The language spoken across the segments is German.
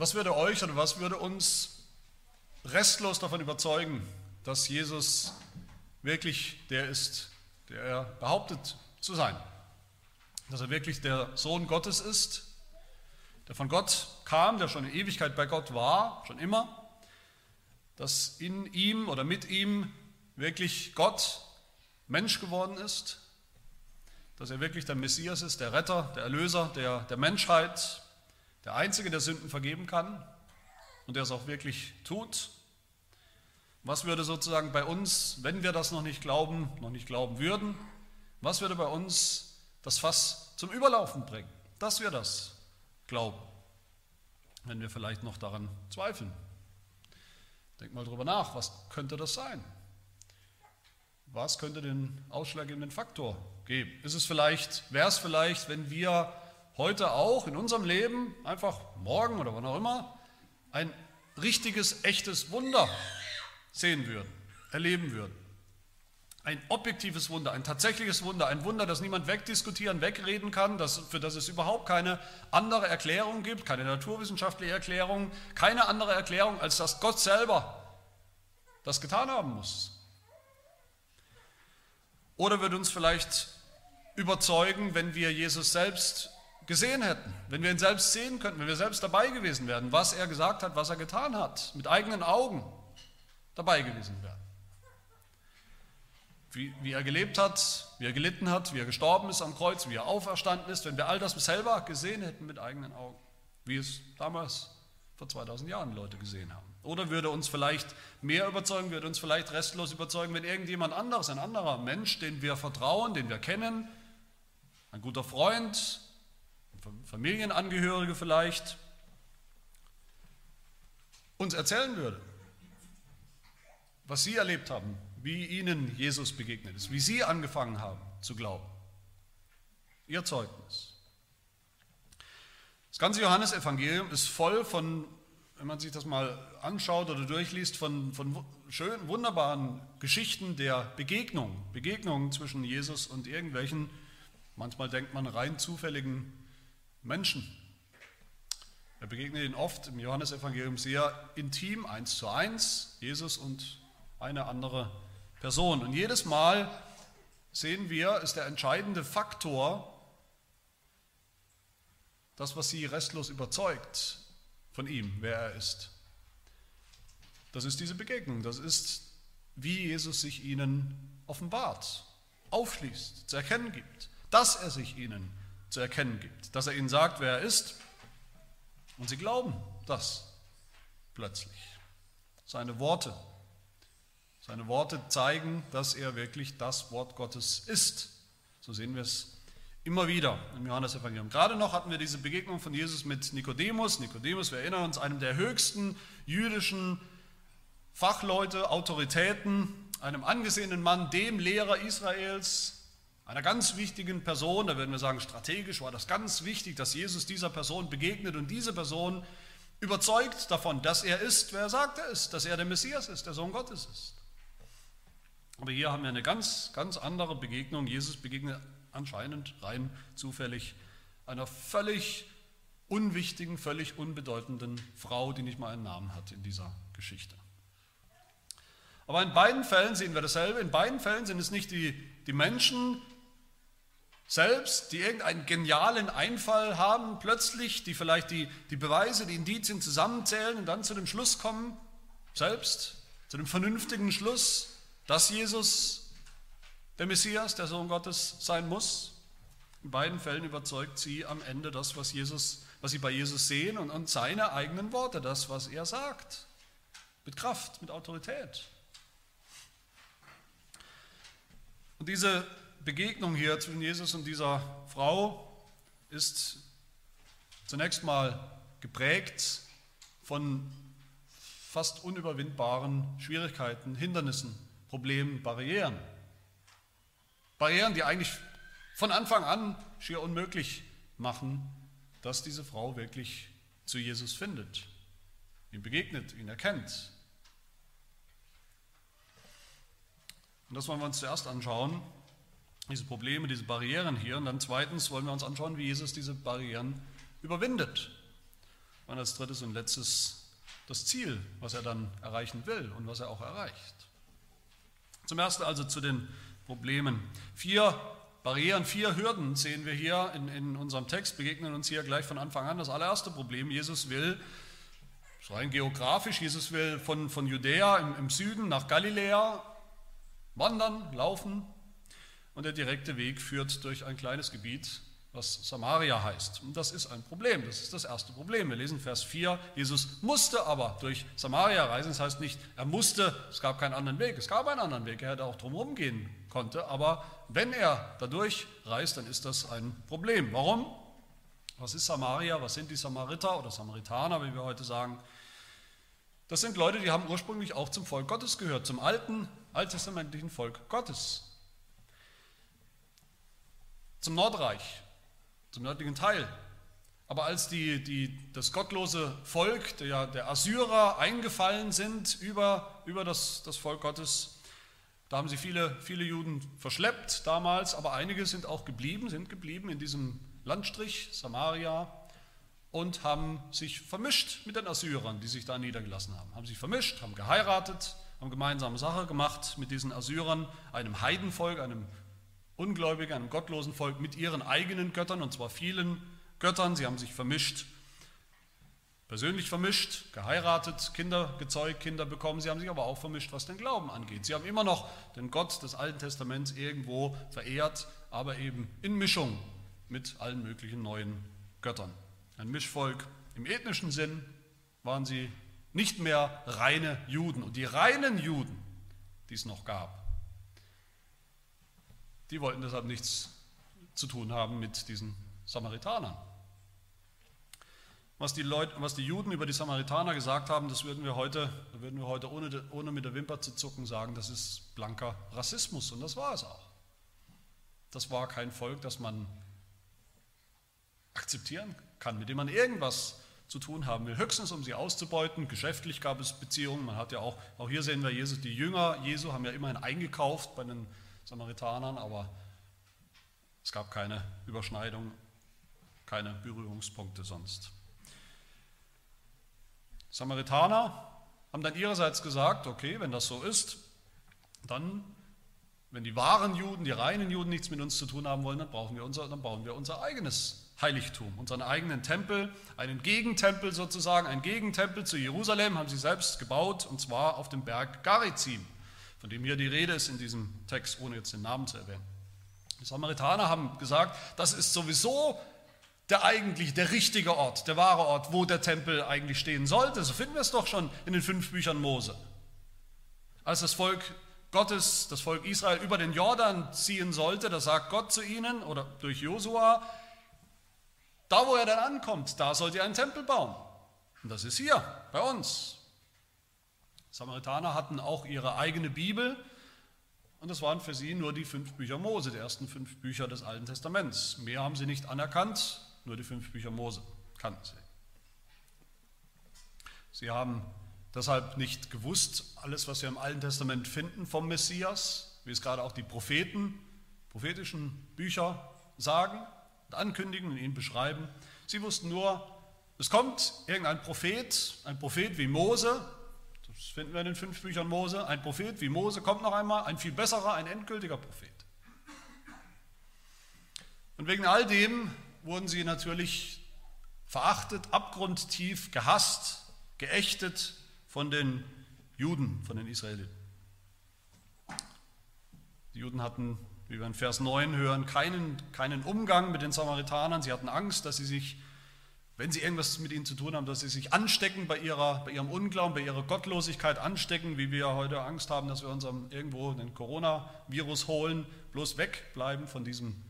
Was würde euch oder was würde uns restlos davon überzeugen, dass Jesus wirklich der ist, der er behauptet zu sein? Dass er wirklich der Sohn Gottes ist, der von Gott kam, der schon in Ewigkeit bei Gott war, schon immer, dass in ihm oder mit ihm wirklich Gott Mensch geworden ist, dass er wirklich der Messias ist, der Retter, der Erlöser der, der Menschheit, der Einzige, der Sünden vergeben kann und der es auch wirklich tut. Was würde sozusagen bei uns, wenn wir das noch nicht glauben, noch nicht glauben würden, was würde bei uns das Fass zum Überlaufen bringen, dass wir das glauben, wenn wir vielleicht noch daran zweifeln? Denk mal drüber nach, was könnte das sein? Was könnte den ausschlaggebenden Faktor geben? Ist es vielleicht, wäre es vielleicht, wenn wir heute auch in unserem Leben, einfach morgen oder wann auch immer, ein richtiges, echtes Wunder sehen würden, erleben würden. Ein objektives Wunder, ein tatsächliches Wunder, ein Wunder, das niemand wegdiskutieren, wegreden kann, das, für das es überhaupt keine andere Erklärung gibt, keine naturwissenschaftliche Erklärung, keine andere Erklärung, als dass Gott selber das getan haben muss. Oder wird uns vielleicht überzeugen, wenn wir Jesus selbst gesehen hätten, wenn wir ihn selbst sehen könnten, wenn wir selbst dabei gewesen wären, was er gesagt hat, was er getan hat, mit eigenen Augen dabei gewesen wären. Wie, wie, er gelebt hat, wie er gelitten hat, wie er gestorben ist am Kreuz, wie er auferstanden ist, wenn wir all das selber gesehen hätten mit eigenen Augen, wie es damals vor 2000 Jahren Leute gesehen haben. Oder würde uns vielleicht mehr überzeugen, würde uns vielleicht restlos überzeugen, wenn irgendjemand anderes, ein anderer Mensch, den wir vertrauen, den wir kennen, ein guter Freund, Familienangehörige vielleicht, uns erzählen würde, was sie erlebt haben, wie ihnen Jesus begegnet ist, wie sie angefangen haben zu glauben. Ihr Zeugnis. Das ganze Johannesevangelium ist voll von, wenn man sich das mal anschaut oder durchliest, von, von schönen, wunderbaren Geschichten der Begegnung, Begegnungen zwischen Jesus und irgendwelchen, manchmal denkt man rein zufälligen Menschen. Er begegnet ihnen oft im Johannesevangelium sehr intim, eins zu eins, Jesus und eine andere Person. Und jedes Mal sehen wir, ist der entscheidende Faktor, das, was sie restlos überzeugt von ihm, wer er ist. Das ist diese Begegnung, das ist, wie Jesus sich ihnen offenbart, aufschließt, zu erkennen gibt, dass er sich ihnen zu erkennen gibt, dass er ihnen sagt, wer er ist. Und sie glauben das plötzlich. Seine Worte, seine Worte zeigen, dass er wirklich das Wort Gottes ist. So sehen wir es immer wieder im Johannesevangelium. Gerade noch hatten wir diese Begegnung von Jesus mit Nikodemus. Nikodemus, wir erinnern uns, einem der höchsten jüdischen Fachleute, Autoritäten, einem angesehenen Mann, dem Lehrer Israels, einer ganz wichtigen Person, da würden wir sagen, strategisch war das ganz wichtig, dass Jesus dieser Person begegnet und diese Person überzeugt davon, dass er ist, wer er sagt er ist, dass er der Messias ist, der Sohn Gottes ist. Aber hier haben wir eine ganz, ganz andere Begegnung. Jesus begegnet anscheinend rein zufällig einer völlig unwichtigen, völlig unbedeutenden Frau, die nicht mal einen Namen hat in dieser Geschichte. Aber in beiden Fällen sehen wir dasselbe. In beiden Fällen sind es nicht die, die Menschen, selbst, die irgendeinen genialen Einfall haben, plötzlich, die vielleicht die, die Beweise, die Indizien zusammenzählen und dann zu dem Schluss kommen, selbst, zu dem vernünftigen Schluss, dass Jesus der Messias, der Sohn Gottes sein muss. In beiden Fällen überzeugt sie am Ende das, was, Jesus, was sie bei Jesus sehen und, und seine eigenen Worte, das, was er sagt. Mit Kraft, mit Autorität. Und diese Begegnung hier zwischen Jesus und dieser Frau ist zunächst mal geprägt von fast unüberwindbaren Schwierigkeiten, Hindernissen, Problemen, Barrieren. Barrieren, die eigentlich von Anfang an schier unmöglich machen, dass diese Frau wirklich zu Jesus findet, ihm begegnet, ihn erkennt. Und das wollen wir uns zuerst anschauen diese Probleme, diese Barrieren hier. Und dann zweitens wollen wir uns anschauen, wie Jesus diese Barrieren überwindet. Und als drittes und letztes das Ziel, was er dann erreichen will und was er auch erreicht. Zum Ersten also zu den Problemen. Vier Barrieren, vier Hürden sehen wir hier in, in unserem Text, begegnen uns hier gleich von Anfang an. Das allererste Problem, Jesus will, rein geografisch, Jesus will von, von Judäa im, im Süden nach Galiläa wandern, laufen und der direkte Weg führt durch ein kleines Gebiet was Samaria heißt. Und das ist ein Problem, das ist das erste Problem. Wir lesen Vers 4, Jesus musste aber durch Samaria reisen. Das heißt nicht, er musste, es gab keinen anderen Weg, es gab einen anderen Weg, er hätte auch drumherum gehen konnte, aber wenn er dadurch reist, dann ist das ein Problem. Warum? Was ist Samaria? Was sind die Samariter oder Samaritaner, wie wir heute sagen? Das sind Leute, die haben ursprünglich auch zum Volk Gottes gehört, zum alten, alttestamentlichen Volk Gottes. Zum Nordreich, zum nördlichen Teil. Aber als die, die, das gottlose Volk der, der Assyrer eingefallen sind über, über das, das Volk Gottes, da haben sie viele, viele Juden verschleppt damals, aber einige sind auch geblieben, sind geblieben in diesem Landstrich Samaria und haben sich vermischt mit den Assyrern, die sich da niedergelassen haben. Haben sich vermischt, haben geheiratet, haben gemeinsame Sache gemacht mit diesen Assyrern, einem Heidenvolk, einem Ungläubige, einem gottlosen Volk mit ihren eigenen Göttern, und zwar vielen Göttern. Sie haben sich vermischt, persönlich vermischt, geheiratet, Kinder gezeugt, Kinder bekommen. Sie haben sich aber auch vermischt, was den Glauben angeht. Sie haben immer noch den Gott des Alten Testaments irgendwo verehrt, aber eben in Mischung mit allen möglichen neuen Göttern. Ein Mischvolk im ethnischen Sinn waren sie nicht mehr reine Juden. Und die reinen Juden, die es noch gab, die wollten deshalb nichts zu tun haben mit diesen Samaritanern. Was die, Leute, was die Juden über die Samaritaner gesagt haben, das würden wir heute, würden wir heute ohne, ohne mit der Wimper zu zucken sagen, das ist blanker Rassismus. Und das war es auch. Das war kein Volk, das man akzeptieren kann, mit dem man irgendwas zu tun haben will, höchstens um sie auszubeuten. Geschäftlich gab es Beziehungen. Man hat ja auch, auch hier sehen wir Jesus, die Jünger Jesu haben ja immerhin eingekauft bei den Samaritanern, aber es gab keine Überschneidung, keine Berührungspunkte sonst. Samaritaner haben dann ihrerseits gesagt, okay, wenn das so ist, dann, wenn die wahren Juden, die reinen Juden nichts mit uns zu tun haben wollen, dann, brauchen wir unser, dann bauen wir unser eigenes Heiligtum, unseren eigenen Tempel, einen Gegentempel sozusagen, ein Gegentempel zu Jerusalem haben sie selbst gebaut, und zwar auf dem Berg Garizim von dem hier die Rede ist in diesem Text, ohne jetzt den Namen zu erwähnen. Die Samaritaner haben gesagt, das ist sowieso der eigentlich der richtige Ort, der wahre Ort, wo der Tempel eigentlich stehen sollte. So finden wir es doch schon in den fünf Büchern Mose. Als das Volk Gottes, das Volk Israel über den Jordan ziehen sollte, da sagt Gott zu ihnen oder durch Josua, da wo er dann ankommt, da sollt ihr einen Tempel bauen. Und das ist hier bei uns, Samaritaner hatten auch ihre eigene Bibel und das waren für sie nur die fünf Bücher Mose, die ersten fünf Bücher des Alten Testaments. Mehr haben sie nicht anerkannt, nur die fünf Bücher Mose kannten sie. Sie haben deshalb nicht gewusst, alles, was wir im Alten Testament finden vom Messias, wie es gerade auch die Propheten, prophetischen Bücher sagen und ankündigen und ihn beschreiben. Sie wussten nur, es kommt irgendein Prophet, ein Prophet wie Mose, das finden wir in den fünf Büchern Mose. Ein Prophet wie Mose kommt noch einmal, ein viel besserer, ein endgültiger Prophet. Und wegen all dem wurden sie natürlich verachtet, abgrundtief gehasst, geächtet von den Juden, von den Israeliten. Die Juden hatten, wie wir in Vers 9 hören, keinen, keinen Umgang mit den Samaritanern. Sie hatten Angst, dass sie sich wenn sie irgendwas mit ihnen zu tun haben, dass sie sich anstecken bei, ihrer, bei ihrem Unglauben, bei ihrer Gottlosigkeit anstecken, wie wir heute Angst haben, dass wir uns irgendwo den Coronavirus holen, bloß wegbleiben von diesem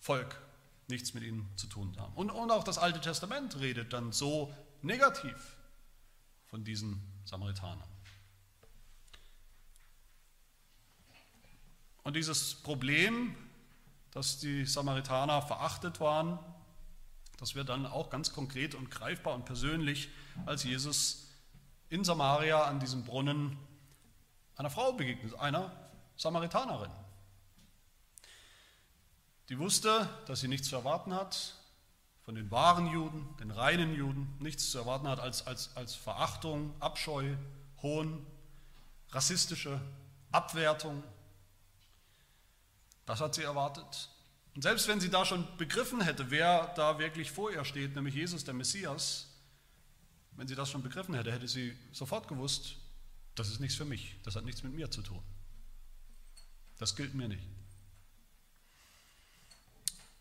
Volk, nichts mit ihnen zu tun haben. Und, und auch das Alte Testament redet dann so negativ von diesen Samaritanern. Und dieses Problem, dass die Samaritaner verachtet waren, das wird dann auch ganz konkret und greifbar und persönlich, als Jesus in Samaria an diesem Brunnen einer Frau begegnet, einer von den wahren Juden, den reinen Juden, nichts zu erwarten hat als, als, als Verachtung, Abscheu, Hohn, rassistische Abwertung. Das hat sie erwartet. Und selbst wenn sie da schon begriffen hätte, wer da wirklich vor ihr steht, nämlich Jesus, der Messias, wenn sie das schon begriffen hätte, hätte sie sofort gewusst, das ist nichts für mich, das hat nichts mit mir zu tun. Das gilt mir nicht.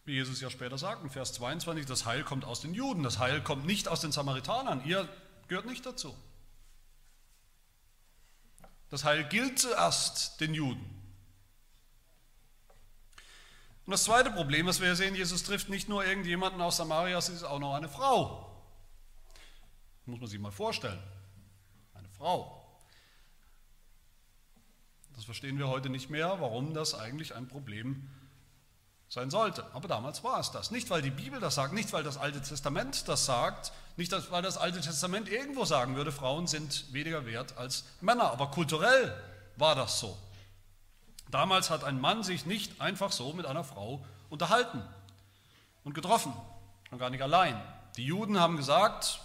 Wie Jesus ja später sagt in Vers 22, das Heil kommt aus den Juden, das Heil kommt nicht aus den Samaritanern, ihr gehört nicht dazu. Das Heil gilt zuerst den Juden. Und das zweite Problem, was wir hier sehen, Jesus trifft nicht nur irgendjemanden aus Samaria, es ist auch noch eine Frau. Muss man sich mal vorstellen. Eine Frau. Das verstehen wir heute nicht mehr, warum das eigentlich ein Problem sein sollte. Aber damals war es das. Nicht, weil die Bibel das sagt, nicht, weil das Alte Testament das sagt, nicht, weil das Alte Testament irgendwo sagen würde, Frauen sind weniger wert als Männer. Aber kulturell war das so. Damals hat ein Mann sich nicht einfach so mit einer Frau unterhalten und getroffen und gar nicht allein. Die Juden haben gesagt,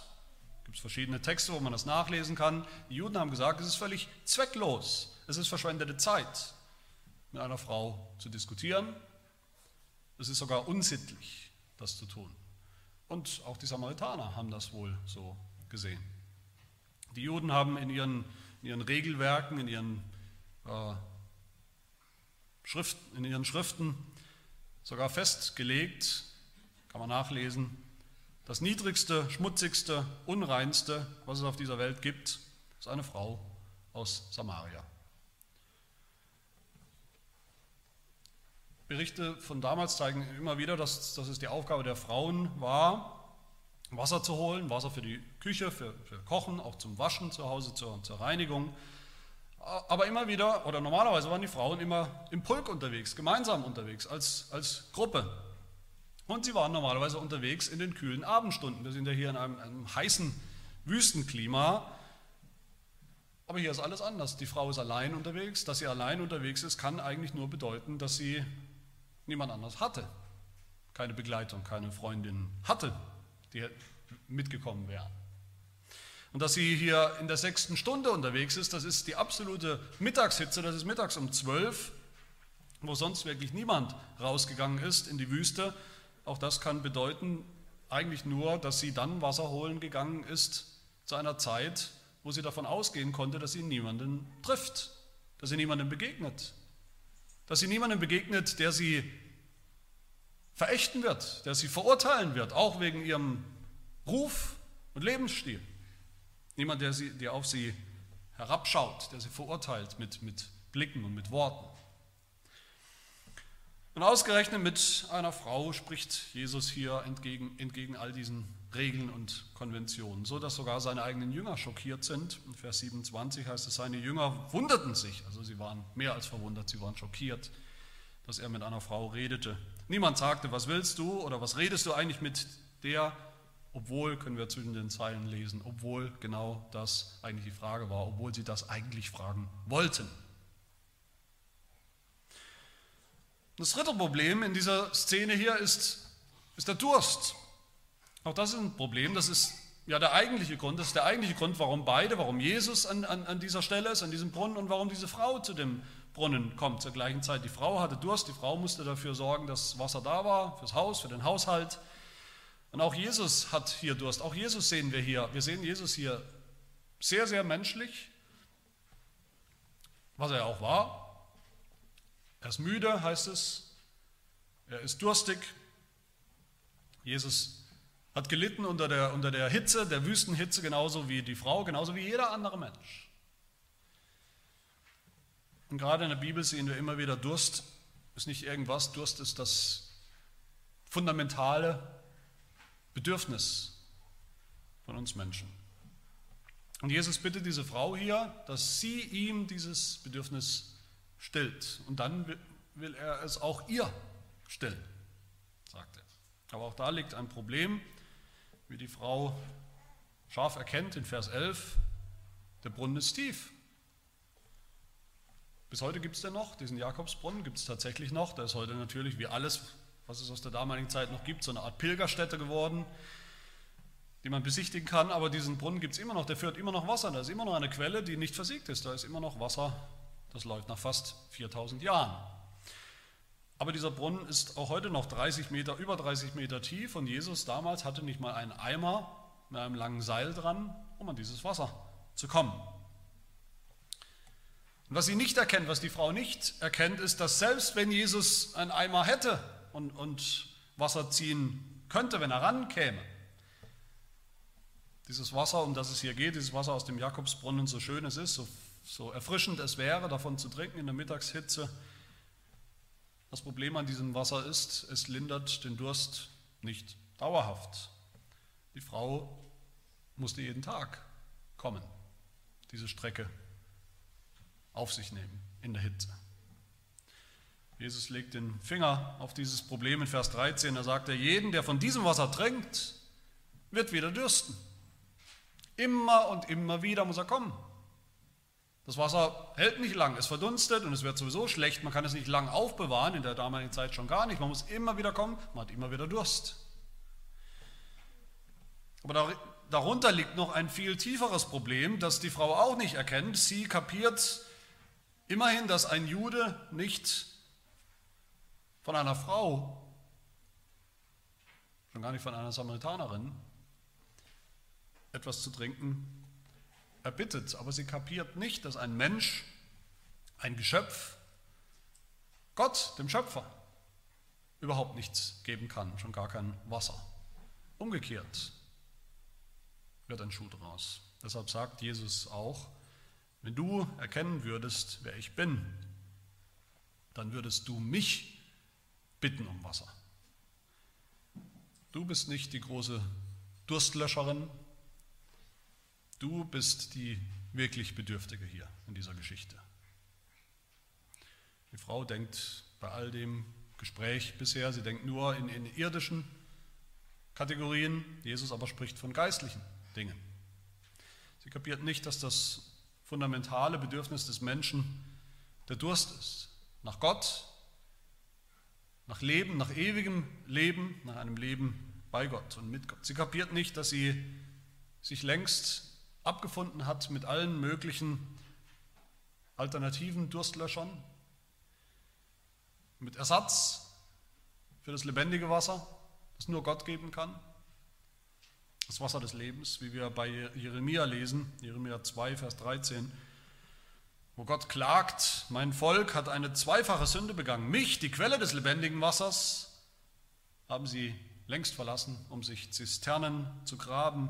gibt es verschiedene Texte, wo man das nachlesen kann, die Juden haben gesagt, es ist völlig zwecklos, es ist verschwendete Zeit, mit einer Frau zu diskutieren. Es ist sogar unsittlich, das zu tun. Und auch die Samaritaner haben das wohl so gesehen. Die Juden haben in ihren, in ihren Regelwerken, in ihren, äh, Schrift, in ihren Schriften sogar festgelegt, kann man nachlesen, das niedrigste, schmutzigste, unreinste, was es auf dieser Welt gibt, ist eine Frau aus Samaria. Berichte von damals zeigen immer wieder, dass, dass es die Aufgabe der Frauen war, Wasser zu holen, Wasser für die Küche, für, für Kochen, auch zum Waschen zu Hause, zur, zur Reinigung. Aber immer wieder, oder normalerweise waren die Frauen immer im Pulk unterwegs, gemeinsam unterwegs, als, als Gruppe. Und sie waren normalerweise unterwegs in den kühlen Abendstunden. Wir sind ja hier in einem, einem heißen Wüstenklima. Aber hier ist alles anders. Die Frau ist allein unterwegs. Dass sie allein unterwegs ist, kann eigentlich nur bedeuten, dass sie niemand anders hatte. Keine Begleitung, keine Freundin hatte, die mitgekommen wären. Und dass sie hier in der sechsten Stunde unterwegs ist, das ist die absolute Mittagshitze, das ist mittags um zwölf, wo sonst wirklich niemand rausgegangen ist in die Wüste. Auch das kann bedeuten eigentlich nur, dass sie dann Wasser holen gegangen ist zu einer Zeit, wo sie davon ausgehen konnte, dass sie niemanden trifft, dass sie niemanden begegnet, dass sie niemanden begegnet, der sie verächten wird, der sie verurteilen wird, auch wegen ihrem Ruf und Lebensstil. Niemand, der, sie, der auf sie herabschaut, der sie verurteilt mit, mit Blicken und mit Worten. Und ausgerechnet mit einer Frau spricht Jesus hier entgegen, entgegen all diesen Regeln und Konventionen, so dass sogar seine eigenen Jünger schockiert sind. In Vers 27 heißt es, seine Jünger wunderten sich, also sie waren mehr als verwundert, sie waren schockiert, dass er mit einer Frau redete. Niemand sagte, was willst du oder was redest du eigentlich mit der, obwohl, können wir zwischen den Zeilen lesen, obwohl genau das eigentlich die Frage war, obwohl sie das eigentlich fragen wollten. Das dritte Problem in dieser Szene hier ist, ist der Durst. Auch das ist ein Problem, das ist ja der eigentliche Grund, das ist der eigentliche Grund, warum beide, warum Jesus an, an, an dieser Stelle ist, an diesem Brunnen und warum diese Frau zu dem Brunnen kommt zur gleichen Zeit. Die Frau hatte Durst, die Frau musste dafür sorgen, dass Wasser da war, fürs Haus, für den Haushalt. Und auch Jesus hat hier Durst. Auch Jesus sehen wir hier. Wir sehen Jesus hier sehr, sehr menschlich, was er auch war. Er ist müde, heißt es. Er ist durstig. Jesus hat gelitten unter der, unter der Hitze, der Wüstenhitze, genauso wie die Frau, genauso wie jeder andere Mensch. Und gerade in der Bibel sehen wir immer wieder, Durst ist nicht irgendwas, Durst ist das fundamentale Bedürfnis von uns Menschen. Und Jesus bittet diese Frau hier, dass sie ihm dieses Bedürfnis stillt. Und dann will er es auch ihr stillen, sagt er. Aber auch da liegt ein Problem, wie die Frau scharf erkennt in Vers 11, der Brunnen ist tief. Bis heute gibt es den noch, diesen Jakobsbrunnen gibt es tatsächlich noch. Der ist heute natürlich wie alles, was es aus der damaligen Zeit noch gibt, so eine Art Pilgerstätte geworden, die man besichtigen kann. Aber diesen Brunnen gibt es immer noch, der führt immer noch Wasser. Da ist immer noch eine Quelle, die nicht versiegt ist. Da ist immer noch Wasser, das läuft nach fast 4000 Jahren. Aber dieser Brunnen ist auch heute noch 30 Meter, über 30 Meter tief und Jesus damals hatte nicht mal einen Eimer mit einem langen Seil dran, um an dieses Wasser zu kommen. Und was sie nicht erkennt, was die Frau nicht erkennt, ist, dass selbst wenn Jesus einen Eimer hätte und, und Wasser ziehen könnte, wenn er rankäme, dieses Wasser, um das es hier geht, dieses Wasser aus dem Jakobsbrunnen, so schön es ist, so, so erfrischend es wäre, davon zu trinken in der Mittagshitze, das Problem an diesem Wasser ist, es lindert den Durst nicht dauerhaft. Die Frau musste jeden Tag kommen, diese Strecke auf sich nehmen in der Hitze. Jesus legt den Finger auf dieses Problem in Vers 13. Er sagt, er, jeden, der von diesem Wasser trinkt, wird wieder dürsten. Immer und immer wieder muss er kommen. Das Wasser hält nicht lang, es verdunstet und es wird sowieso schlecht. Man kann es nicht lang aufbewahren, in der damaligen Zeit schon gar nicht. Man muss immer wieder kommen, man hat immer wieder Durst. Aber darunter liegt noch ein viel tieferes Problem, das die Frau auch nicht erkennt. Sie kapiert immerhin, dass ein Jude nicht von einer Frau, schon gar nicht von einer Samaritanerin, etwas zu trinken erbittet, aber sie kapiert nicht, dass ein Mensch, ein Geschöpf, Gott, dem Schöpfer, überhaupt nichts geben kann, schon gar kein Wasser. Umgekehrt wird ein Schuh draus. Deshalb sagt Jesus auch, wenn du erkennen würdest, wer ich bin, dann würdest du mich bitten um Wasser. Du bist nicht die große Durstlöscherin, Du bist die wirklich Bedürftige hier in dieser Geschichte. Die Frau denkt bei all dem Gespräch bisher, sie denkt nur in, in irdischen Kategorien, Jesus aber spricht von geistlichen Dingen. Sie kapiert nicht, dass das fundamentale Bedürfnis des Menschen der Durst ist. Nach Gott, nach Leben, nach ewigem Leben, nach einem Leben bei Gott und mit Gott. Sie kapiert nicht, dass sie sich längst abgefunden hat mit allen möglichen alternativen Durstlöschern, mit Ersatz für das lebendige Wasser, das nur Gott geben kann, das Wasser des Lebens, wie wir bei Jeremia lesen, Jeremia 2, Vers 13, wo Gott klagt, mein Volk hat eine zweifache Sünde begangen. Mich, die Quelle des lebendigen Wassers, haben sie längst verlassen, um sich Zisternen zu graben,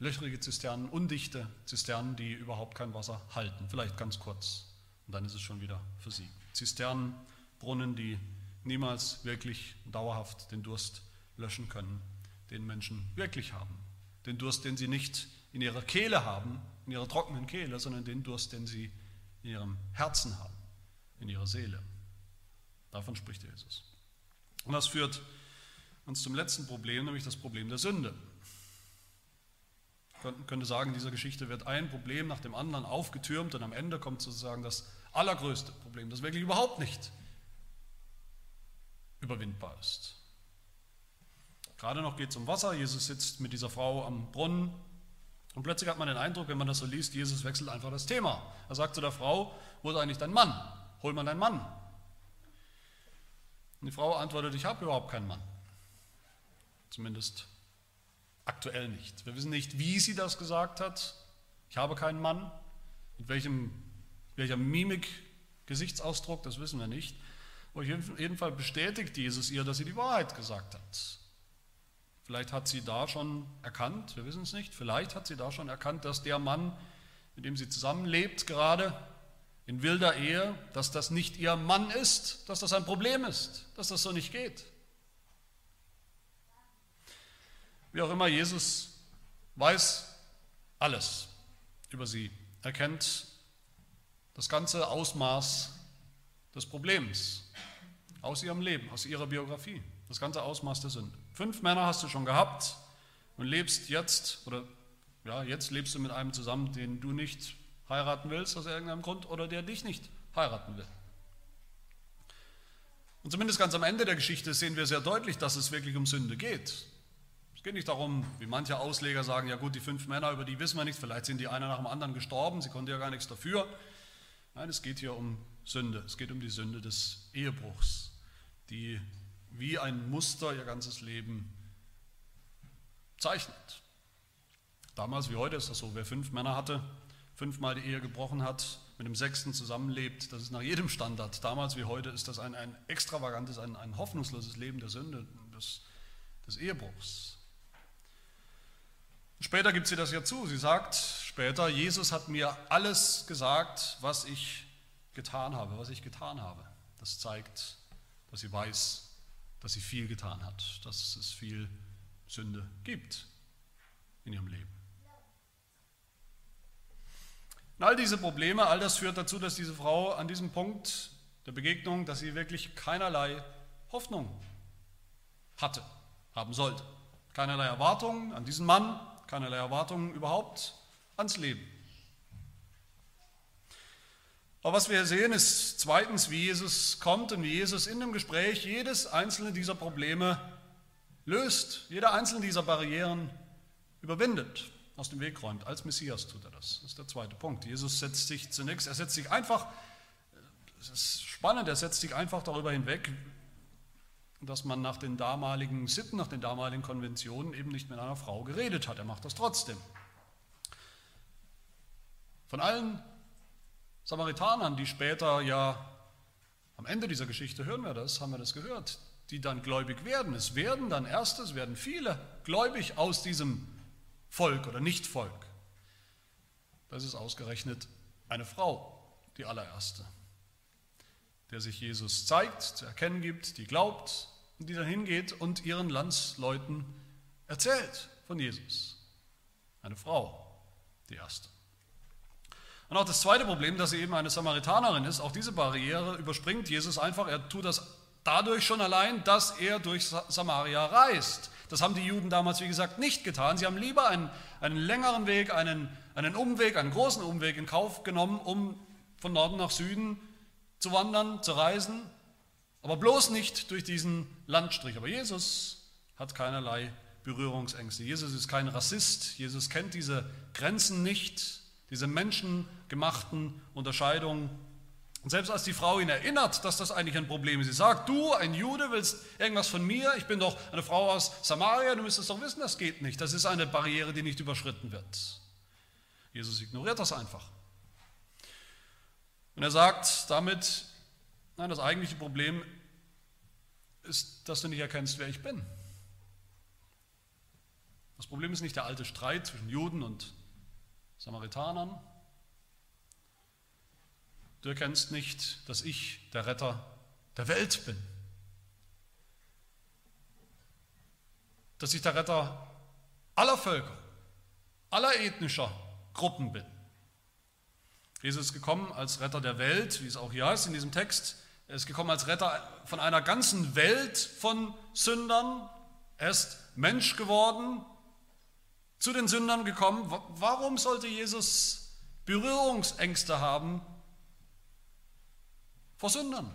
löchrige Zisternen, undichte Zisternen, die überhaupt kein Wasser halten, vielleicht ganz kurz. Und dann ist es schon wieder versiegt. Zisternen, Brunnen, die niemals wirklich dauerhaft den Durst löschen können, den Menschen wirklich haben. Den Durst, den sie nicht in ihrer Kehle haben, in ihrer trockenen Kehle, sondern den Durst, den sie in ihrem Herzen haben, in ihrer Seele. Davon spricht Jesus. Und das führt uns zum letzten Problem, nämlich das Problem der Sünde. Man könnte sagen, in dieser Geschichte wird ein Problem nach dem anderen aufgetürmt und am Ende kommt sozusagen das allergrößte Problem, das wirklich überhaupt nicht überwindbar ist. Gerade noch geht es um Wasser. Jesus sitzt mit dieser Frau am Brunnen und plötzlich hat man den Eindruck, wenn man das so liest, Jesus wechselt einfach das Thema. Er sagt zu der Frau, wo ist eigentlich dein Mann? Hol mal deinen Mann. Und die Frau antwortet, ich habe überhaupt keinen Mann. Zumindest Aktuell nicht. Wir wissen nicht, wie sie das gesagt hat. Ich habe keinen Mann. Mit welchem, welcher Mimik, Gesichtsausdruck, das wissen wir nicht. Auf jeden Fall bestätigt Jesus ihr, dass sie die Wahrheit gesagt hat. Vielleicht hat sie da schon erkannt, wir wissen es nicht, vielleicht hat sie da schon erkannt, dass der Mann, mit dem sie zusammenlebt, gerade in wilder Ehe, dass das nicht ihr Mann ist, dass das ein Problem ist, dass das so nicht geht. Wie auch immer, Jesus weiß alles über sie. Er kennt das ganze Ausmaß des Problems aus ihrem Leben, aus ihrer Biografie, das ganze Ausmaß der Sünde. Fünf Männer hast du schon gehabt und lebst jetzt, oder ja, jetzt lebst du mit einem zusammen, den du nicht heiraten willst aus irgendeinem Grund oder der dich nicht heiraten will. Und zumindest ganz am Ende der Geschichte sehen wir sehr deutlich, dass es wirklich um Sünde geht. Es geht nicht darum, wie manche Ausleger sagen, ja gut, die fünf Männer, über die wissen wir nichts, vielleicht sind die einer nach dem anderen gestorben, sie konnten ja gar nichts dafür. Nein, es geht hier um Sünde. Es geht um die Sünde des Ehebruchs, die wie ein Muster ihr ganzes Leben zeichnet. Damals wie heute ist das so, wer fünf Männer hatte, fünfmal die Ehe gebrochen hat, mit dem sechsten zusammenlebt, das ist nach jedem Standard. Damals wie heute ist das ein, ein extravagantes, ein, ein hoffnungsloses Leben der Sünde, des, des Ehebruchs. Später gibt sie das ja zu. Sie sagt später, Jesus hat mir alles gesagt, was ich getan habe, was ich getan habe. Das zeigt, dass sie weiß, dass sie viel getan hat, dass es viel Sünde gibt in ihrem Leben. Und all diese Probleme, all das führt dazu, dass diese Frau an diesem Punkt der Begegnung, dass sie wirklich keinerlei Hoffnung hatte, haben sollte. Keinerlei Erwartungen an diesen Mann, keinerlei Erwartungen überhaupt ans Leben. Aber was wir sehen, ist zweitens, wie Jesus kommt und wie Jesus in dem Gespräch jedes einzelne dieser Probleme löst, jede einzelne dieser Barrieren überwindet, aus dem Weg räumt. Als Messias tut er das. Das ist der zweite Punkt. Jesus setzt sich zunächst, er setzt sich einfach, es ist spannend, er setzt sich einfach darüber hinweg, dass man nach den damaligen Sitten, nach den damaligen Konventionen eben nicht mit einer Frau geredet hat. Er macht das trotzdem. Von allen Samaritanern, die später ja am Ende dieser Geschichte hören wir das, haben wir das gehört, die dann gläubig werden. Es werden dann erstes, werden viele gläubig aus diesem Volk oder Nichtvolk. Das ist ausgerechnet eine Frau, die allererste, der sich Jesus zeigt, zu erkennen gibt, die glaubt und die dann hingeht und ihren Landsleuten erzählt von Jesus. Eine Frau, die erste. Und auch das zweite Problem, dass sie eben eine Samaritanerin ist, auch diese Barriere überspringt Jesus einfach. Er tut das dadurch schon allein, dass er durch Samaria reist. Das haben die Juden damals, wie gesagt, nicht getan. Sie haben lieber einen, einen längeren Weg, einen, einen Umweg, einen großen Umweg in Kauf genommen, um von Norden nach Süden zu wandern, zu reisen, aber bloß nicht durch diesen Landstrich. Aber Jesus hat keinerlei Berührungsängste. Jesus ist kein Rassist. Jesus kennt diese Grenzen nicht, diese menschengemachten Unterscheidungen und selbst als die Frau ihn erinnert, dass das eigentlich ein Problem ist, sie sagt, du, ein Jude, willst irgendwas von mir, ich bin doch eine Frau aus Samaria, du müsstest doch wissen, das geht nicht. Das ist eine Barriere, die nicht überschritten wird. Jesus ignoriert das einfach. Und er sagt damit, nein, das eigentliche Problem ist, dass du nicht erkennst, wer ich bin. Das Problem ist nicht der alte Streit zwischen Juden und Samaritanern, Du erkennst nicht, dass ich der Retter der Welt bin. Dass ich der Retter aller Völker, aller ethnischer Gruppen bin. Jesus ist gekommen als Retter der Welt, wie es auch hier heißt in diesem Text. Er ist gekommen als Retter von einer ganzen Welt von Sündern. Er ist Mensch geworden, zu den Sündern gekommen. Warum sollte Jesus Berührungsängste haben vor Sündern.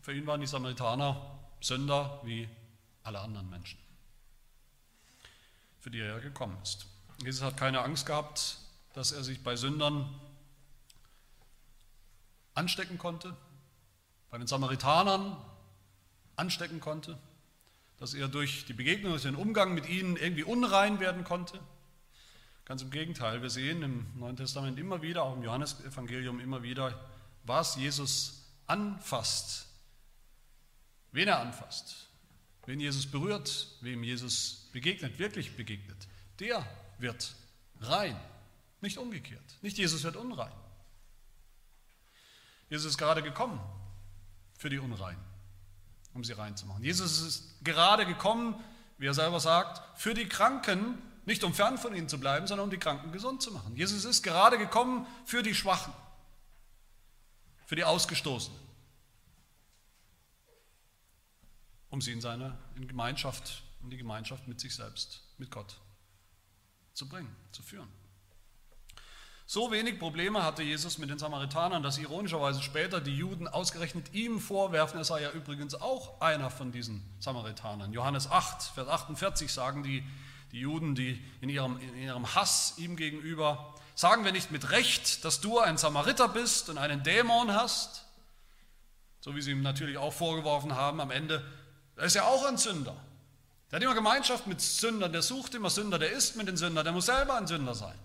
Für ihn waren die Samaritaner Sünder wie alle anderen Menschen, für die er gekommen ist. Jesus hat keine Angst gehabt, dass er sich bei Sündern anstecken konnte, bei den Samaritanern anstecken konnte, dass er durch die Begegnung, durch den Umgang mit ihnen irgendwie unrein werden konnte. Ganz im Gegenteil, wir sehen im Neuen Testament immer wieder, auch im Johannesevangelium immer wieder, was Jesus anfasst, wen er anfasst, wen Jesus berührt, wem Jesus begegnet, wirklich begegnet, der wird rein, nicht umgekehrt. Nicht Jesus wird unrein. Jesus ist gerade gekommen für die Unreinen, um sie reinzumachen. Jesus ist gerade gekommen, wie er selber sagt, für die Kranken, nicht um fern von ihnen zu bleiben, sondern um die Kranken gesund zu machen. Jesus ist gerade gekommen für die Schwachen, für die Ausgestoßenen, um sie in seine in Gemeinschaft, in die Gemeinschaft mit sich selbst, mit Gott zu bringen, zu führen. So wenig Probleme hatte Jesus mit den Samaritanern, dass ironischerweise später die Juden ausgerechnet ihm vorwerfen, er sei ja übrigens auch einer von diesen Samaritanern. Johannes 8, Vers 48 sagen die, die Juden, die in ihrem, in ihrem Hass ihm gegenüber, sagen wir nicht mit Recht, dass du ein Samariter bist und einen Dämon hast? So wie sie ihm natürlich auch vorgeworfen haben am Ende, er ist ja auch ein Sünder. Der hat immer Gemeinschaft mit Sündern, der sucht immer Sünder, der ist mit den Sündern, der muss selber ein Sünder sein.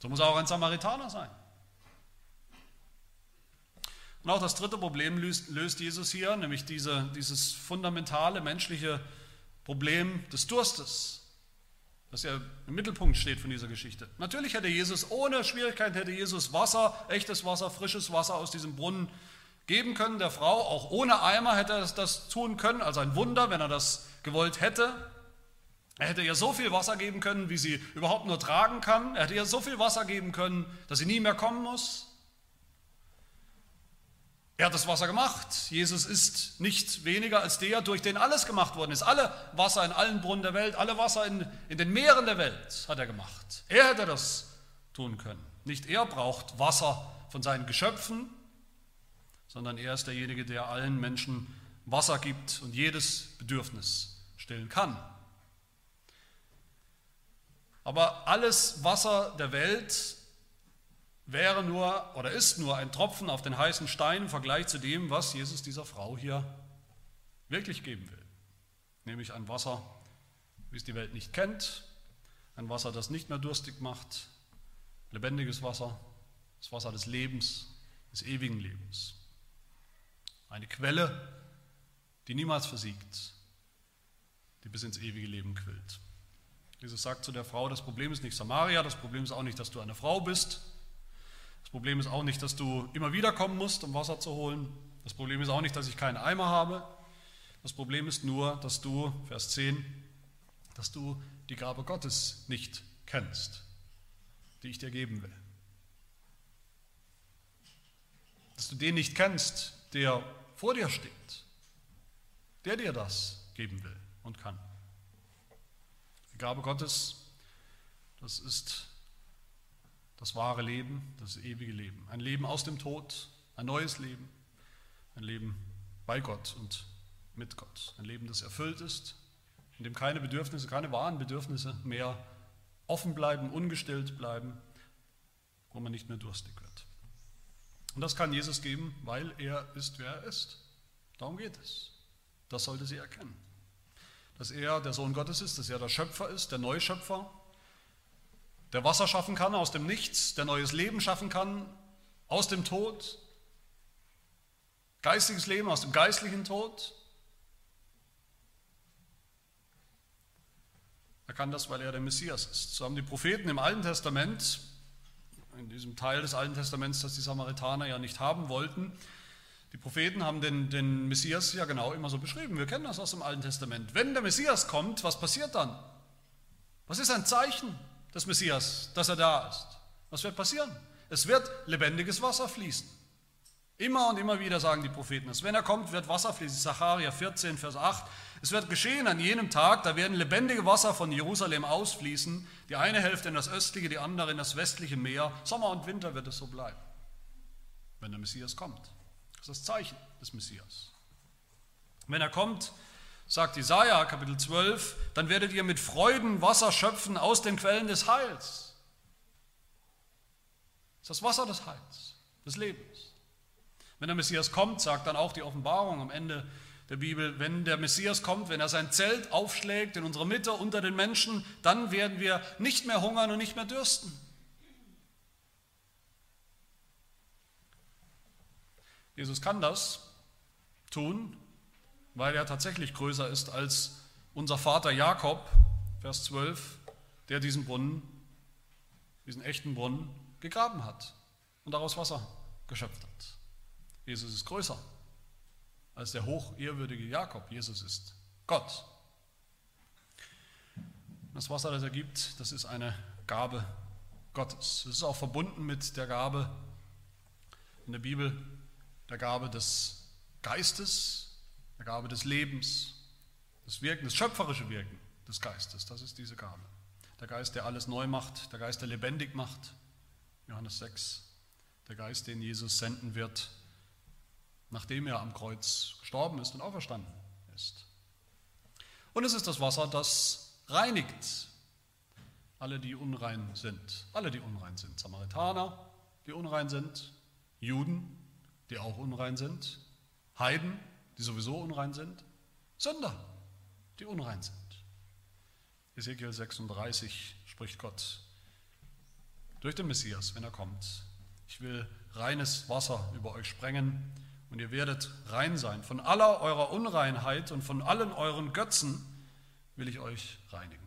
So muss er auch ein Samaritaner sein. Und auch das dritte Problem löst, löst Jesus hier, nämlich diese, dieses fundamentale menschliche Problem des Durstes, das ja im Mittelpunkt steht von dieser Geschichte. Natürlich hätte Jesus ohne Schwierigkeit hätte Jesus Wasser, echtes Wasser, frisches Wasser aus diesem Brunnen geben können der Frau. Auch ohne Eimer hätte er das tun können, als ein Wunder, wenn er das gewollt hätte. Er hätte ihr so viel Wasser geben können, wie sie überhaupt nur tragen kann. Er hätte ihr so viel Wasser geben können, dass sie nie mehr kommen muss. Er hat das Wasser gemacht. Jesus ist nicht weniger als der, durch den alles gemacht worden ist. Alle Wasser in allen Brunnen der Welt, alle Wasser in, in den Meeren der Welt hat er gemacht. Er hätte das tun können. Nicht er braucht Wasser von seinen Geschöpfen, sondern er ist derjenige, der allen Menschen Wasser gibt und jedes Bedürfnis stillen kann. Aber alles Wasser der Welt wäre nur oder ist nur ein Tropfen auf den heißen Stein im Vergleich zu dem, was Jesus dieser Frau hier wirklich geben will. Nämlich ein Wasser, wie es die Welt nicht kennt, ein Wasser, das nicht mehr durstig macht, lebendiges Wasser, das Wasser des Lebens, des ewigen Lebens. Eine Quelle, die niemals versiegt, die bis ins ewige Leben quillt. Jesus sagt zu der Frau, das Problem ist nicht Samaria, das Problem ist auch nicht, dass du eine Frau bist. Das Problem ist auch nicht, dass du immer wieder kommen musst, um Wasser zu holen. Das Problem ist auch nicht, dass ich keinen Eimer habe. Das Problem ist nur, dass du, Vers 10, dass du die Gabe Gottes nicht kennst, die ich dir geben will. Dass du den nicht kennst, der vor dir steht, der dir das geben will und kann. Gabe Gottes, das ist das wahre Leben, das ewige Leben. Ein Leben aus dem Tod, ein neues Leben, ein Leben bei Gott und mit Gott. Ein Leben, das erfüllt ist, in dem keine Bedürfnisse, keine wahren Bedürfnisse mehr offen bleiben, ungestillt bleiben, wo man nicht mehr durstig wird. Und das kann Jesus geben, weil er ist, wer er ist. Darum geht es. Das sollte sie erkennen dass er der Sohn Gottes ist, dass er der Schöpfer ist, der Neuschöpfer, der Wasser schaffen kann aus dem Nichts, der neues Leben schaffen kann aus dem Tod, geistiges Leben aus dem geistlichen Tod. Er kann das, weil er der Messias ist. So haben die Propheten im Alten Testament, in diesem Teil des Alten Testaments, das die Samaritaner ja nicht haben wollten, die Propheten haben den, den Messias ja genau immer so beschrieben. Wir kennen das aus dem Alten Testament. Wenn der Messias kommt, was passiert dann? Was ist ein Zeichen des Messias, dass er da ist? Was wird passieren? Es wird lebendiges Wasser fließen. Immer und immer wieder sagen die Propheten es. Wenn er kommt, wird Wasser fließen. Sacharja 14, Vers 8. Es wird geschehen an jenem Tag, da werden lebendige Wasser von Jerusalem ausfließen. Die eine Hälfte in das östliche, die andere in das westliche Meer. Sommer und Winter wird es so bleiben, wenn der Messias kommt. Das Zeichen des Messias. Wenn er kommt, sagt Jesaja Kapitel 12, dann werdet ihr mit Freuden Wasser schöpfen aus den Quellen des Heils. Das ist das Wasser des Heils, des Lebens. Wenn der Messias kommt, sagt dann auch die Offenbarung am Ende der Bibel, wenn der Messias kommt, wenn er sein Zelt aufschlägt in unserer Mitte unter den Menschen, dann werden wir nicht mehr hungern und nicht mehr dürsten. Jesus kann das tun, weil er tatsächlich größer ist als unser Vater Jakob, Vers 12, der diesen Brunnen, diesen echten Brunnen gegraben hat und daraus Wasser geschöpft hat. Jesus ist größer als der hochehrwürdige Jakob. Jesus ist Gott. Das Wasser, das er gibt, das ist eine Gabe Gottes. Es ist auch verbunden mit der Gabe in der Bibel der Gabe des Geistes, der Gabe des Lebens, das Wirken, das schöpferische Wirken des Geistes. Das ist diese Gabe. Der Geist, der alles neu macht, der Geist, der lebendig macht, Johannes 6, der Geist, den Jesus senden wird, nachdem er am Kreuz gestorben ist und auferstanden ist. Und es ist das Wasser, das reinigt alle, die unrein sind. Alle, die unrein sind. Samaritaner, die unrein sind. Juden, die auch unrein sind. Heiden, die sowieso unrein sind. Sünder, die unrein sind. Ezekiel 36 spricht Gott durch den Messias, wenn er kommt. Ich will reines Wasser über euch sprengen und ihr werdet rein sein. Von aller eurer Unreinheit und von allen euren Götzen will ich euch reinigen.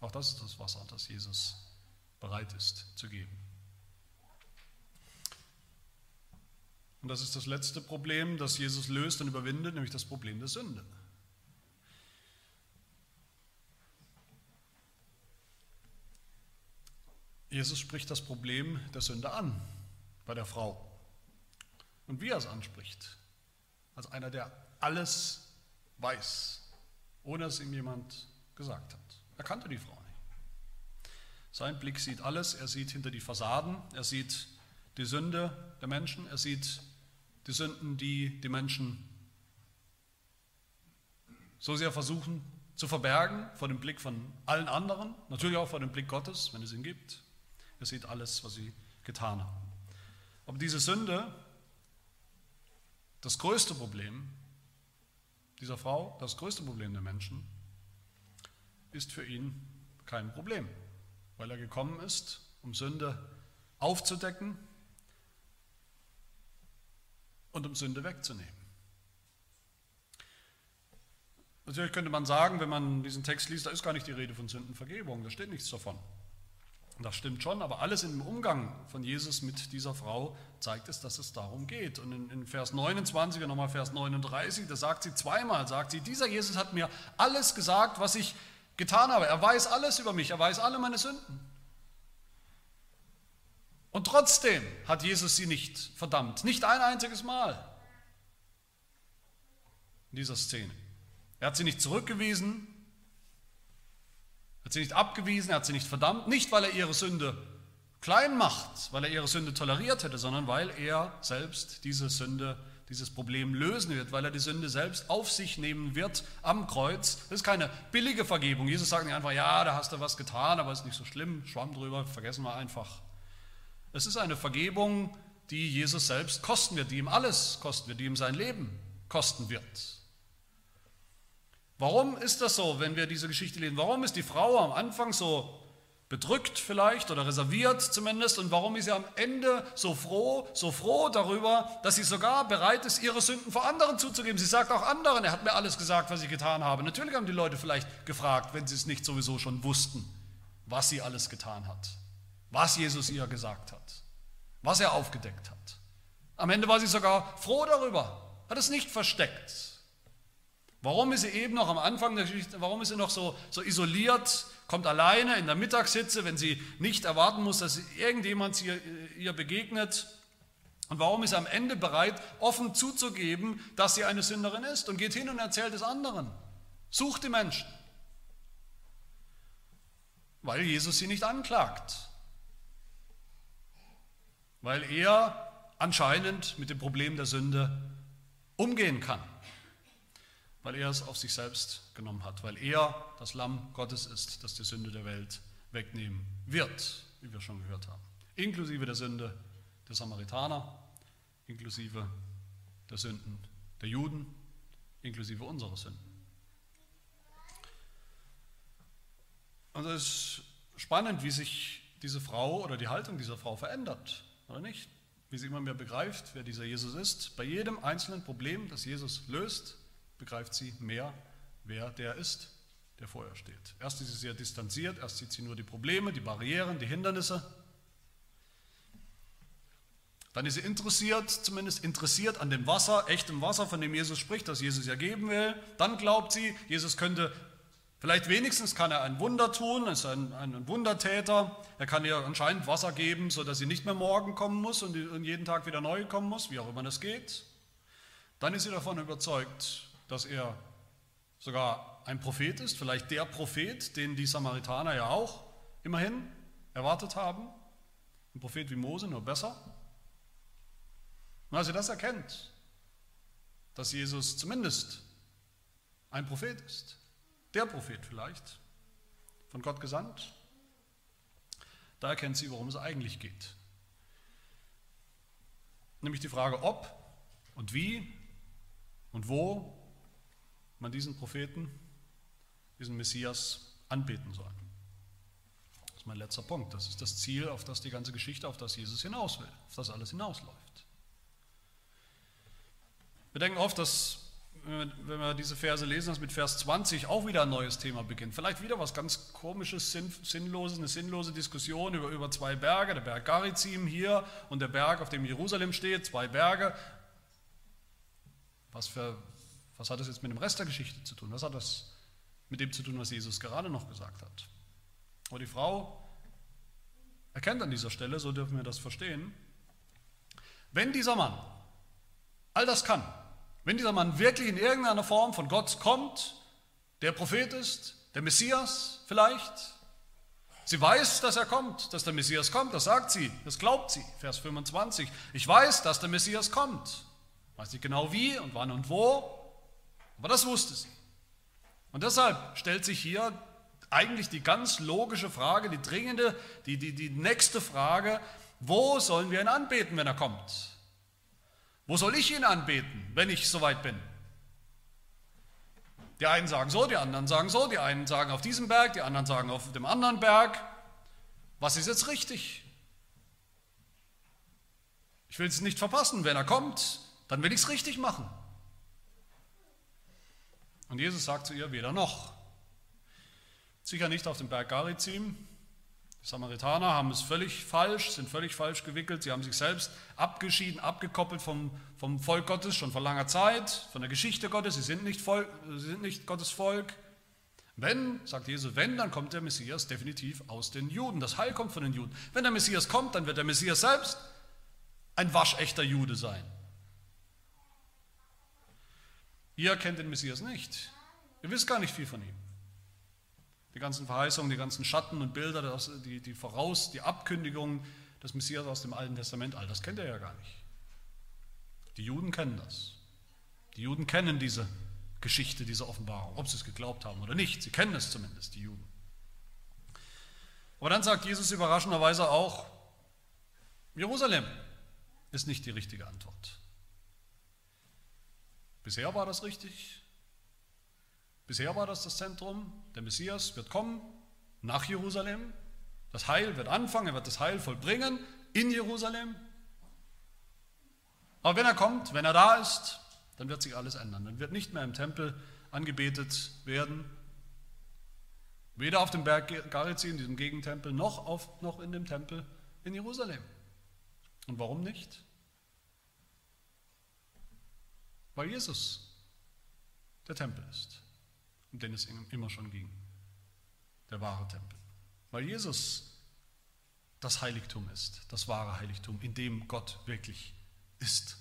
Auch das ist das Wasser, das Jesus bereit ist zu geben. Und das ist das letzte Problem, das Jesus löst und überwindet, nämlich das Problem der Sünde. Jesus spricht das Problem der Sünde an bei der Frau. Und wie er es anspricht, als einer, der alles weiß, ohne dass ihm jemand gesagt hat. Er kannte die Frau nicht. Sein Blick sieht alles, er sieht hinter die Fassaden, er sieht die Sünde der Menschen, er sieht die Sünden, die die Menschen so sehr versuchen zu verbergen vor dem Blick von allen anderen, natürlich auch vor dem Blick Gottes, wenn es ihn gibt. Er sieht alles, was sie getan haben. Aber diese Sünde, das größte Problem dieser Frau, das größte Problem der Menschen, ist für ihn kein Problem, weil er gekommen ist, um Sünde aufzudecken und um Sünde wegzunehmen. Natürlich könnte man sagen, wenn man diesen Text liest, da ist gar nicht die Rede von Sündenvergebung, da steht nichts davon. Das stimmt schon, aber alles im Umgang von Jesus mit dieser Frau zeigt es, dass es darum geht. Und in, in Vers 29 und nochmal Vers 39, da sagt sie zweimal, sagt sie, dieser Jesus hat mir alles gesagt, was ich getan habe. Er weiß alles über mich, er weiß alle meine Sünden. Und trotzdem hat Jesus sie nicht verdammt, nicht ein einziges Mal in dieser Szene. Er hat sie nicht zurückgewiesen, er hat sie nicht abgewiesen, er hat sie nicht verdammt, nicht weil er ihre Sünde klein macht, weil er ihre Sünde toleriert hätte, sondern weil er selbst diese Sünde, dieses Problem lösen wird, weil er die Sünde selbst auf sich nehmen wird am Kreuz. Das ist keine billige Vergebung. Jesus sagt nicht einfach, ja, da hast du was getan, aber ist nicht so schlimm, schwamm drüber, vergessen wir einfach. Es ist eine Vergebung, die Jesus selbst kosten wird, die ihm alles kosten wird, die ihm sein Leben kosten wird. Warum ist das so, wenn wir diese Geschichte lesen? Warum ist die Frau am Anfang so bedrückt vielleicht oder reserviert zumindest und warum ist sie am Ende so froh, so froh darüber, dass sie sogar bereit ist, ihre Sünden vor anderen zuzugeben. Sie sagt auch anderen, er hat mir alles gesagt, was ich getan habe. Natürlich haben die Leute vielleicht gefragt, wenn sie es nicht sowieso schon wussten, was sie alles getan hat, was Jesus ihr gesagt hat, was er aufgedeckt hat. Am Ende war sie sogar froh darüber, hat es nicht versteckt. Warum ist sie eben noch am Anfang der Geschichte, warum ist sie noch so, so isoliert, kommt alleine in der Mittagssitze, wenn sie nicht erwarten muss, dass irgendjemand ihr, ihr begegnet? Und warum ist sie am Ende bereit, offen zuzugeben, dass sie eine Sünderin ist und geht hin und erzählt es anderen? Sucht die Menschen. Weil Jesus sie nicht anklagt. Weil er anscheinend mit dem Problem der Sünde umgehen kann weil er es auf sich selbst genommen hat, weil er das Lamm Gottes ist, das die Sünde der Welt wegnehmen wird, wie wir schon gehört haben. Inklusive der Sünde der Samaritaner, inklusive der Sünden der Juden, inklusive unserer Sünden. Und es ist spannend, wie sich diese Frau oder die Haltung dieser Frau verändert, oder nicht? Wie sie immer mehr begreift, wer dieser Jesus ist. Bei jedem einzelnen Problem, das Jesus löst, begreift sie mehr, wer der ist, der vor ihr steht. Erst ist sie sehr distanziert, erst sieht sie nur die Probleme, die Barrieren, die Hindernisse. Dann ist sie interessiert, zumindest interessiert an dem Wasser, echtem Wasser, von dem Jesus spricht, das Jesus ja geben will. Dann glaubt sie, Jesus könnte, vielleicht wenigstens kann er ein Wunder tun, er ist ein, ein Wundertäter. Er kann ihr anscheinend Wasser geben, sodass sie nicht mehr morgen kommen muss und jeden Tag wieder neu kommen muss, wie auch immer das geht. Dann ist sie davon überzeugt, dass er sogar ein Prophet ist, vielleicht der Prophet, den die Samaritaner ja auch immerhin erwartet haben. Ein Prophet wie Mose, nur besser. Und als ihr das erkennt, dass Jesus zumindest ein Prophet ist, der Prophet vielleicht, von Gott gesandt, da erkennt sie, worum es eigentlich geht. Nämlich die Frage, ob und wie und wo man diesen Propheten, diesen Messias anbeten soll. Das ist mein letzter Punkt. Das ist das Ziel, auf das die ganze Geschichte, auf das Jesus hinaus will, auf das alles hinausläuft. Wir denken oft, dass, wenn wir diese Verse lesen, dass mit Vers 20 auch wieder ein neues Thema beginnt. Vielleicht wieder was ganz Komisches, Sinnloses, eine sinnlose Diskussion über, über zwei Berge, der Berg Garizim hier und der Berg, auf dem Jerusalem steht, zwei Berge. Was, für, was hat das jetzt mit dem Rest der Geschichte zu tun? Was hat das mit dem zu tun, was Jesus gerade noch gesagt hat? Aber die Frau erkennt an dieser Stelle, so dürfen wir das verstehen, wenn dieser Mann all das kann, wenn dieser Mann wirklich in irgendeiner Form von Gott kommt, der Prophet ist, der Messias vielleicht, sie weiß, dass er kommt, dass der Messias kommt, das sagt sie, das glaubt sie, Vers 25. Ich weiß, dass der Messias kommt. Weiß nicht genau wie und wann und wo, aber das wusste sie. Und deshalb stellt sich hier eigentlich die ganz logische Frage, die dringende, die, die, die nächste Frage, wo sollen wir ihn anbeten, wenn er kommt? Wo soll ich ihn anbeten, wenn ich soweit bin? Die einen sagen so, die anderen sagen so, die einen sagen auf diesem Berg, die anderen sagen auf dem anderen Berg. Was ist jetzt richtig? Ich will es nicht verpassen. Wenn er kommt, dann will ich es richtig machen. Und Jesus sagt zu ihr, weder noch. Sicher nicht auf dem Berg Garizim, die Samaritaner haben es völlig falsch, sind völlig falsch gewickelt. Sie haben sich selbst abgeschieden, abgekoppelt vom, vom Volk Gottes schon vor langer Zeit, von der Geschichte Gottes. Sie sind nicht, Volk, sie sind nicht Gottes Volk. Wenn, sagt Jesus, wenn, dann kommt der Messias definitiv aus den Juden. Das Heil kommt von den Juden. Wenn der Messias kommt, dann wird der Messias selbst ein waschechter Jude sein. Ihr kennt den Messias nicht. Ihr wisst gar nicht viel von ihm. Die ganzen Verheißungen, die ganzen Schatten und Bilder, die, die Voraus, die Abkündigung des Messias aus dem Alten Testament, all das kennt er ja gar nicht. Die Juden kennen das. Die Juden kennen diese Geschichte, diese Offenbarung, ob sie es geglaubt haben oder nicht. Sie kennen es zumindest, die Juden. Aber dann sagt Jesus überraschenderweise auch, Jerusalem ist nicht die richtige Antwort. Bisher war das richtig, Bisher war das das Zentrum. Der Messias wird kommen nach Jerusalem. Das Heil wird anfangen, er wird das Heil vollbringen in Jerusalem. Aber wenn er kommt, wenn er da ist, dann wird sich alles ändern. Dann wird nicht mehr im Tempel angebetet werden. Weder auf dem Berg Garizim, diesem Gegentempel, noch, auf, noch in dem Tempel in Jerusalem. Und warum nicht? Weil Jesus der Tempel ist um den es immer schon ging. Der wahre Tempel. Weil Jesus das Heiligtum ist, das wahre Heiligtum, in dem Gott wirklich ist.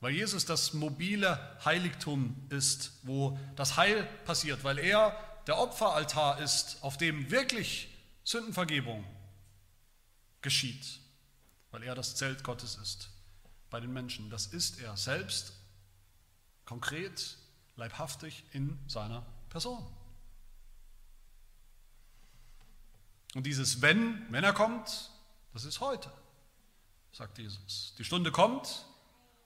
Weil Jesus das mobile Heiligtum ist, wo das Heil passiert, weil er der Opferaltar ist, auf dem wirklich Sündenvergebung geschieht, weil er das Zelt Gottes ist bei den Menschen. Das ist er selbst konkret leibhaftig in seiner Person. Und dieses Wenn, wenn er kommt, das ist heute, sagt Jesus. Die Stunde kommt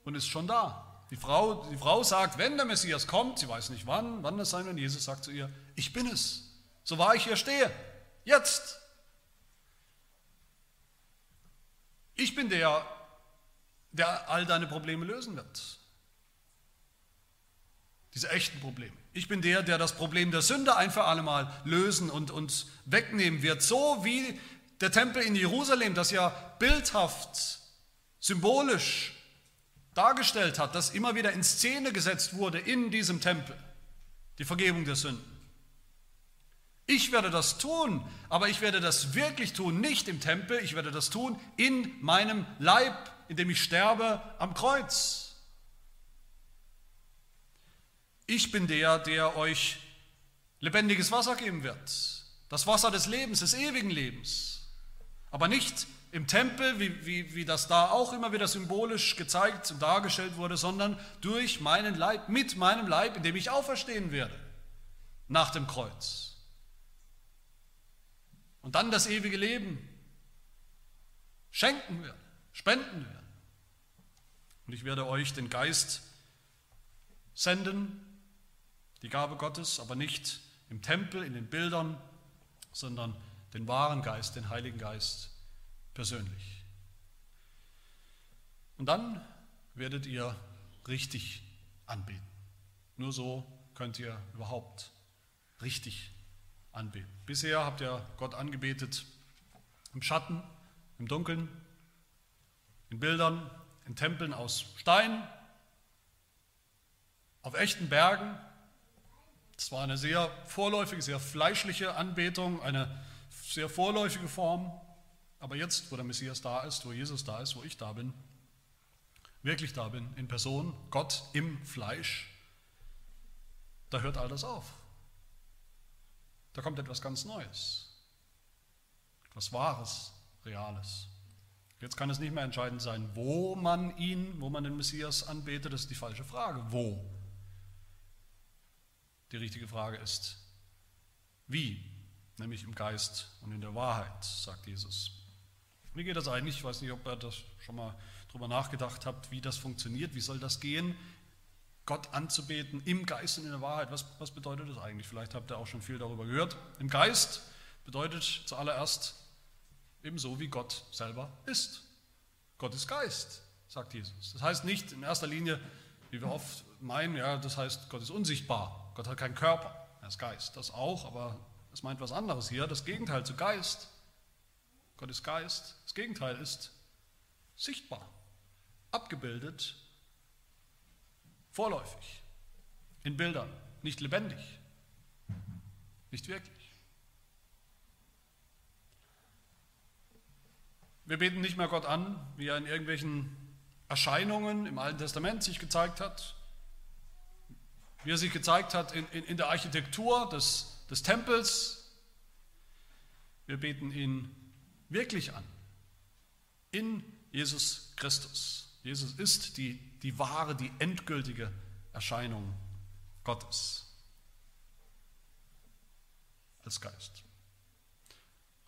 und ist schon da. Die Frau, die Frau sagt, wenn der Messias kommt, sie weiß nicht wann, wann das sein wird, Jesus sagt zu ihr, ich bin es, so wahr ich hier stehe, jetzt. Ich bin der, der all deine Probleme lösen wird. Diese echten Probleme. Ich bin der, der das Problem der Sünde ein für alle Mal lösen und, und wegnehmen wird. So wie der Tempel in Jerusalem, das ja bildhaft, symbolisch dargestellt hat, das immer wieder in Szene gesetzt wurde in diesem Tempel. Die Vergebung der Sünden. Ich werde das tun, aber ich werde das wirklich tun, nicht im Tempel, ich werde das tun in meinem Leib, in dem ich sterbe am Kreuz. Ich bin der, der euch lebendiges Wasser geben wird. Das Wasser des Lebens, des ewigen Lebens. Aber nicht im Tempel, wie, wie, wie das da auch immer wieder symbolisch gezeigt und dargestellt wurde, sondern durch meinen Leib, mit meinem Leib, in dem ich auferstehen werde, nach dem Kreuz. Und dann das ewige Leben schenken werde, spenden werde. Und ich werde euch den Geist senden, die Gabe Gottes, aber nicht im Tempel, in den Bildern, sondern den wahren Geist, den Heiligen Geist persönlich. Und dann werdet ihr richtig anbeten. Nur so könnt ihr überhaupt richtig anbeten. Bisher habt ihr Gott angebetet im Schatten, im Dunkeln, in Bildern, in Tempeln aus Stein, auf echten Bergen. Es war eine sehr vorläufige, sehr fleischliche Anbetung, eine sehr vorläufige Form. Aber jetzt, wo der Messias da ist, wo Jesus da ist, wo ich da bin, wirklich da bin, in Person, Gott im Fleisch, da hört all das auf. Da kommt etwas ganz Neues, etwas Wahres, Reales. Jetzt kann es nicht mehr entscheidend sein, wo man ihn, wo man den Messias anbetet, das ist die falsche Frage. Wo? Die richtige Frage ist, wie? Nämlich im Geist und in der Wahrheit, sagt Jesus. Wie geht das eigentlich? Ich weiß nicht, ob ihr das schon mal darüber nachgedacht habt, wie das funktioniert. Wie soll das gehen? Gott anzubeten im Geist und in der Wahrheit. Was, was bedeutet das eigentlich? Vielleicht habt ihr auch schon viel darüber gehört. Im Geist bedeutet zuallererst ebenso wie Gott selber ist. Gott ist Geist, sagt Jesus. Das heißt nicht in erster Linie, wie wir oft meinen, ja, das heißt, Gott ist unsichtbar. Gott hat keinen Körper, er ist Geist. Das auch, aber es meint was anderes hier. Das Gegenteil zu Geist. Gott ist Geist. Das Gegenteil ist sichtbar, abgebildet, vorläufig, in Bildern, nicht lebendig, nicht wirklich. Wir beten nicht mehr Gott an, wie er in irgendwelchen Erscheinungen im Alten Testament sich gezeigt hat, wie er sich gezeigt hat in, in, in der Architektur des, des Tempels. Wir beten ihn wirklich an, in Jesus Christus. Jesus ist die, die wahre, die endgültige Erscheinung Gottes als Geist.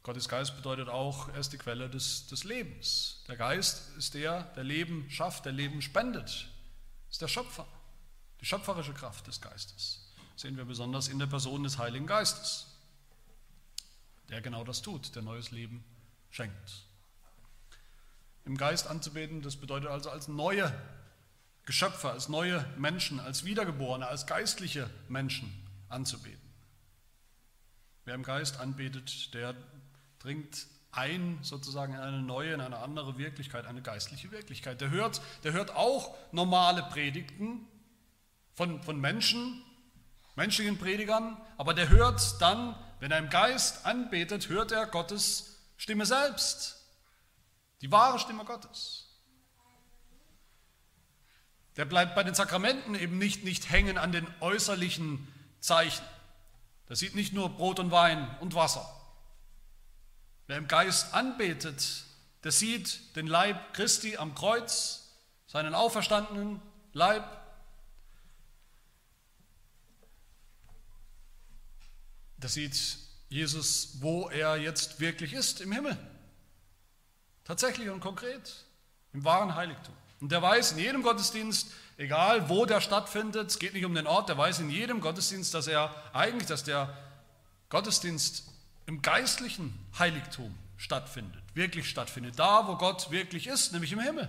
Gottes Geist bedeutet auch, er ist die Quelle des, des Lebens. Der Geist ist der, der Leben schafft, der Leben spendet. Ist der Schöpfer, die schöpferische Kraft des Geistes. Sehen wir besonders in der Person des Heiligen Geistes, der genau das tut, der neues Leben schenkt. Im Geist anzubeten, das bedeutet also als neue Geschöpfe, als neue Menschen, als Wiedergeborene, als geistliche Menschen anzubeten. Wer im Geist anbetet, der dringt ein sozusagen in eine neue, in eine andere Wirklichkeit, eine geistliche Wirklichkeit. Der hört, der hört auch normale Predigten von, von Menschen, menschlichen Predigern, aber der hört dann, wenn er im Geist anbetet, hört er Gottes Stimme selbst, die wahre Stimme Gottes. Der bleibt bei den Sakramenten eben nicht, nicht hängen an den äußerlichen Zeichen. Der sieht nicht nur Brot und Wein und Wasser, Wer im Geist anbetet, der sieht den Leib Christi am Kreuz, seinen auferstandenen Leib. Der sieht Jesus, wo er jetzt wirklich ist, im Himmel. Tatsächlich und konkret, im wahren Heiligtum. Und der weiß in jedem Gottesdienst, egal wo der stattfindet, es geht nicht um den Ort, der weiß in jedem Gottesdienst, dass er eigentlich, dass der Gottesdienst im geistlichen Heiligtum stattfindet, wirklich stattfindet, da wo Gott wirklich ist, nämlich im Himmel.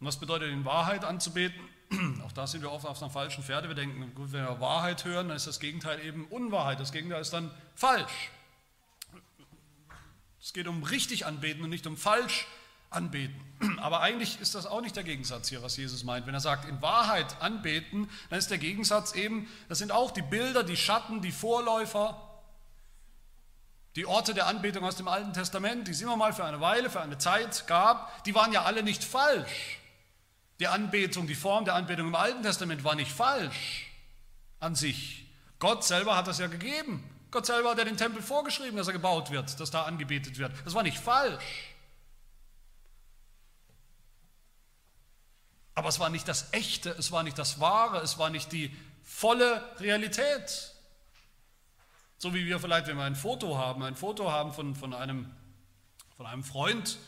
Und was bedeutet in Wahrheit anzubeten? Auch da sind wir oft auf einer falschen Pferde. Wir denken, gut, wenn wir Wahrheit hören, dann ist das Gegenteil eben Unwahrheit. Das Gegenteil ist dann falsch. Es geht um richtig anbeten und nicht um falsch anbeten. Aber eigentlich ist das auch nicht der Gegensatz hier, was Jesus meint. Wenn er sagt, in Wahrheit anbeten, dann ist der Gegensatz eben, das sind auch die Bilder, die Schatten, die Vorläufer, die Orte der Anbetung aus dem Alten Testament, die es immer mal für eine Weile, für eine Zeit gab, die waren ja alle nicht falsch. Die Anbetung, die Form der Anbetung im Alten Testament war nicht falsch an sich. Gott selber hat das ja gegeben. Gott selber hat ja den Tempel vorgeschrieben, dass er gebaut wird, dass da angebetet wird. Das war nicht falsch. Aber es war nicht das Echte, es war nicht das Wahre, es war nicht die volle Realität. So wie wir vielleicht, wenn wir ein Foto haben, ein Foto haben von, von, einem, von einem Freund,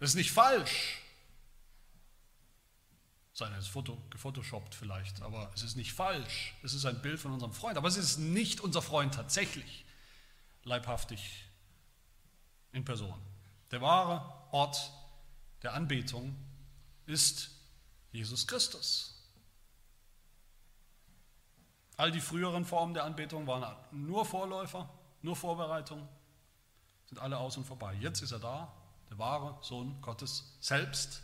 das ist nicht falsch. Sein ist Foto, gefotoshoppt vielleicht, aber es ist nicht falsch. Es ist ein Bild von unserem Freund, aber es ist nicht unser Freund tatsächlich, leibhaftig in Person. Der wahre Ort der Anbetung ist Jesus Christus. All die früheren Formen der Anbetung waren nur Vorläufer, nur Vorbereitung, sind alle aus und vorbei. Jetzt ist er da, der wahre Sohn Gottes selbst.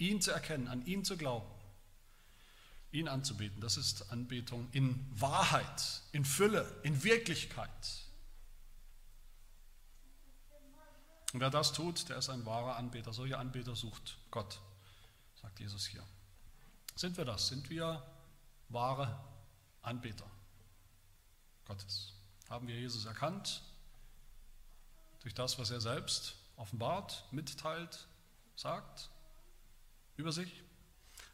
Ihn zu erkennen, an ihn zu glauben, ihn anzubeten, das ist Anbetung in Wahrheit, in Fülle, in Wirklichkeit. Und wer das tut, der ist ein wahrer Anbeter. Solche Anbeter sucht Gott sagt Jesus hier. Sind wir das? Sind wir wahre Anbeter Gottes? Haben wir Jesus erkannt durch das, was er selbst offenbart, mitteilt, sagt über sich?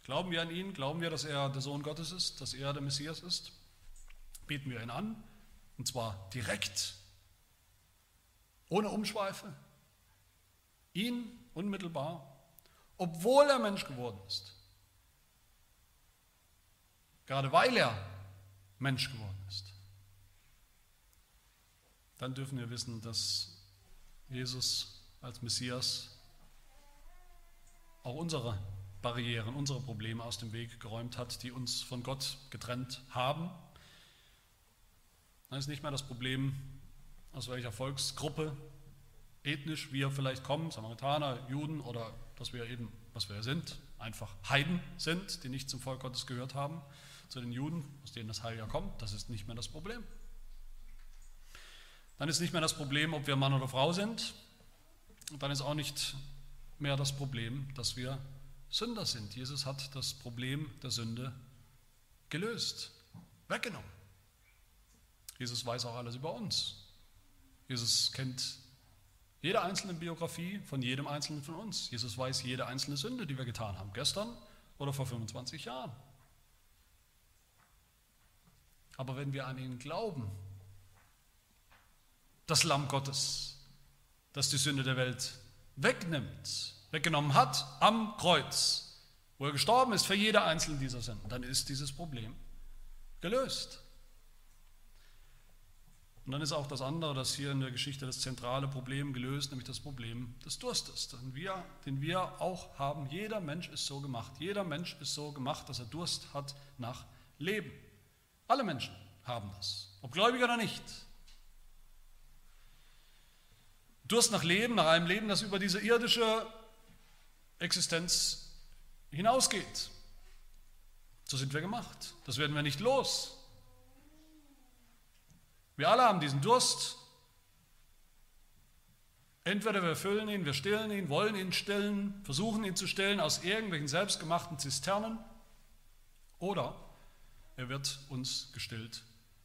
Glauben wir an ihn? Glauben wir, dass er der Sohn Gottes ist, dass er der Messias ist? Beten wir ihn an, und zwar direkt, ohne Umschweife, ihn unmittelbar obwohl er Mensch geworden ist. Gerade weil er Mensch geworden ist. Dann dürfen wir wissen, dass Jesus als Messias auch unsere Barrieren, unsere Probleme aus dem Weg geräumt hat, die uns von Gott getrennt haben. Dann ist nicht mehr das Problem, aus welcher Volksgruppe ethnisch wir vielleicht kommen, Samaritaner, Juden oder dass wir eben, was wir sind, einfach Heiden sind, die nicht zum Volk Gottes gehört haben, zu den Juden, aus denen das Heil ja kommt, das ist nicht mehr das Problem. Dann ist nicht mehr das Problem, ob wir Mann oder Frau sind. Und dann ist auch nicht mehr das Problem, dass wir Sünder sind. Jesus hat das Problem der Sünde gelöst, weggenommen. Jesus weiß auch alles über uns. Jesus kennt jede einzelne Biografie von jedem einzelnen von uns. Jesus weiß jede einzelne Sünde, die wir getan haben, gestern oder vor 25 Jahren. Aber wenn wir an ihn glauben, das Lamm Gottes, das die Sünde der Welt wegnimmt, weggenommen hat am Kreuz, wo er gestorben ist für jede einzelne dieser Sünden, dann ist dieses Problem gelöst. Und dann ist auch das andere, das hier in der Geschichte das zentrale Problem gelöst, nämlich das Problem des Durstes, den wir, den wir auch haben. Jeder Mensch ist so gemacht. Jeder Mensch ist so gemacht, dass er Durst hat nach Leben. Alle Menschen haben das, ob gläubig oder nicht. Durst nach Leben, nach einem Leben, das über diese irdische Existenz hinausgeht. So sind wir gemacht. Das werden wir nicht los. Wir alle haben diesen Durst. Entweder wir füllen ihn, wir stillen ihn, wollen ihn stillen, versuchen ihn zu stillen aus irgendwelchen selbstgemachten Zisternen, oder er wird uns gestillt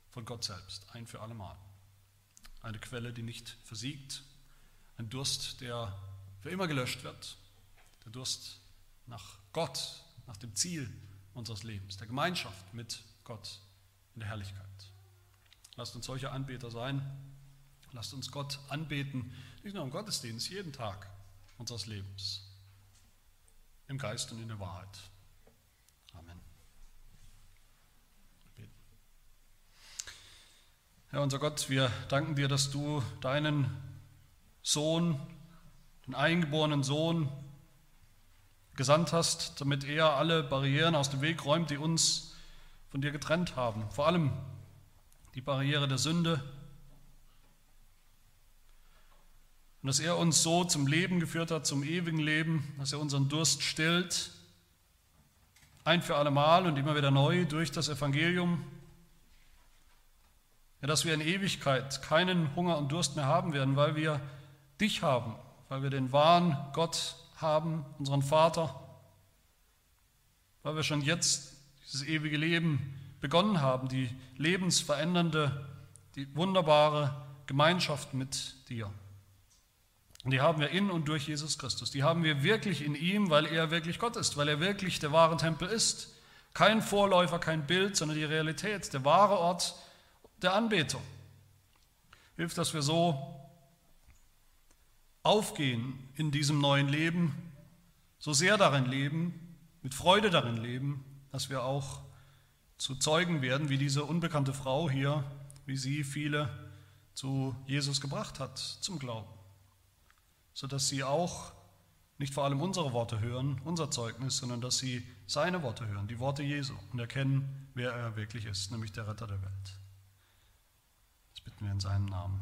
von Gott selbst, ein für allemal. Eine Quelle, die nicht versiegt, ein Durst, der für immer gelöscht wird, der Durst nach Gott, nach dem Ziel unseres Lebens, der Gemeinschaft mit Gott in der Herrlichkeit. Lasst uns solche Anbeter sein. Lasst uns Gott anbeten, nicht nur im Gottesdienst, jeden Tag unseres Lebens. Im Geist und in der Wahrheit. Amen. Herr unser Gott, wir danken dir, dass du deinen Sohn, den eingeborenen Sohn, gesandt hast, damit er alle Barrieren aus dem Weg räumt, die uns von dir getrennt haben. Vor allem die Barriere der Sünde. Und dass er uns so zum Leben geführt hat, zum ewigen Leben, dass er unseren Durst stillt, ein für alle Mal und immer wieder neu durch das Evangelium. Ja, dass wir in Ewigkeit keinen Hunger und Durst mehr haben werden, weil wir dich haben, weil wir den wahren Gott haben, unseren Vater, weil wir schon jetzt dieses ewige Leben begonnen haben, die lebensverändernde, die wunderbare Gemeinschaft mit dir. Und die haben wir in und durch Jesus Christus. Die haben wir wirklich in ihm, weil er wirklich Gott ist, weil er wirklich der wahre Tempel ist. Kein Vorläufer, kein Bild, sondern die Realität, der wahre Ort der Anbetung. Hilft, dass wir so aufgehen in diesem neuen Leben, so sehr darin leben, mit Freude darin leben, dass wir auch zu Zeugen werden, wie diese unbekannte Frau hier, wie sie viele zu Jesus gebracht hat, zum Glauben, sodass sie auch nicht vor allem unsere Worte hören, unser Zeugnis, sondern dass sie seine Worte hören, die Worte Jesu und erkennen, wer er wirklich ist, nämlich der Retter der Welt. Das bitten wir in seinem Namen.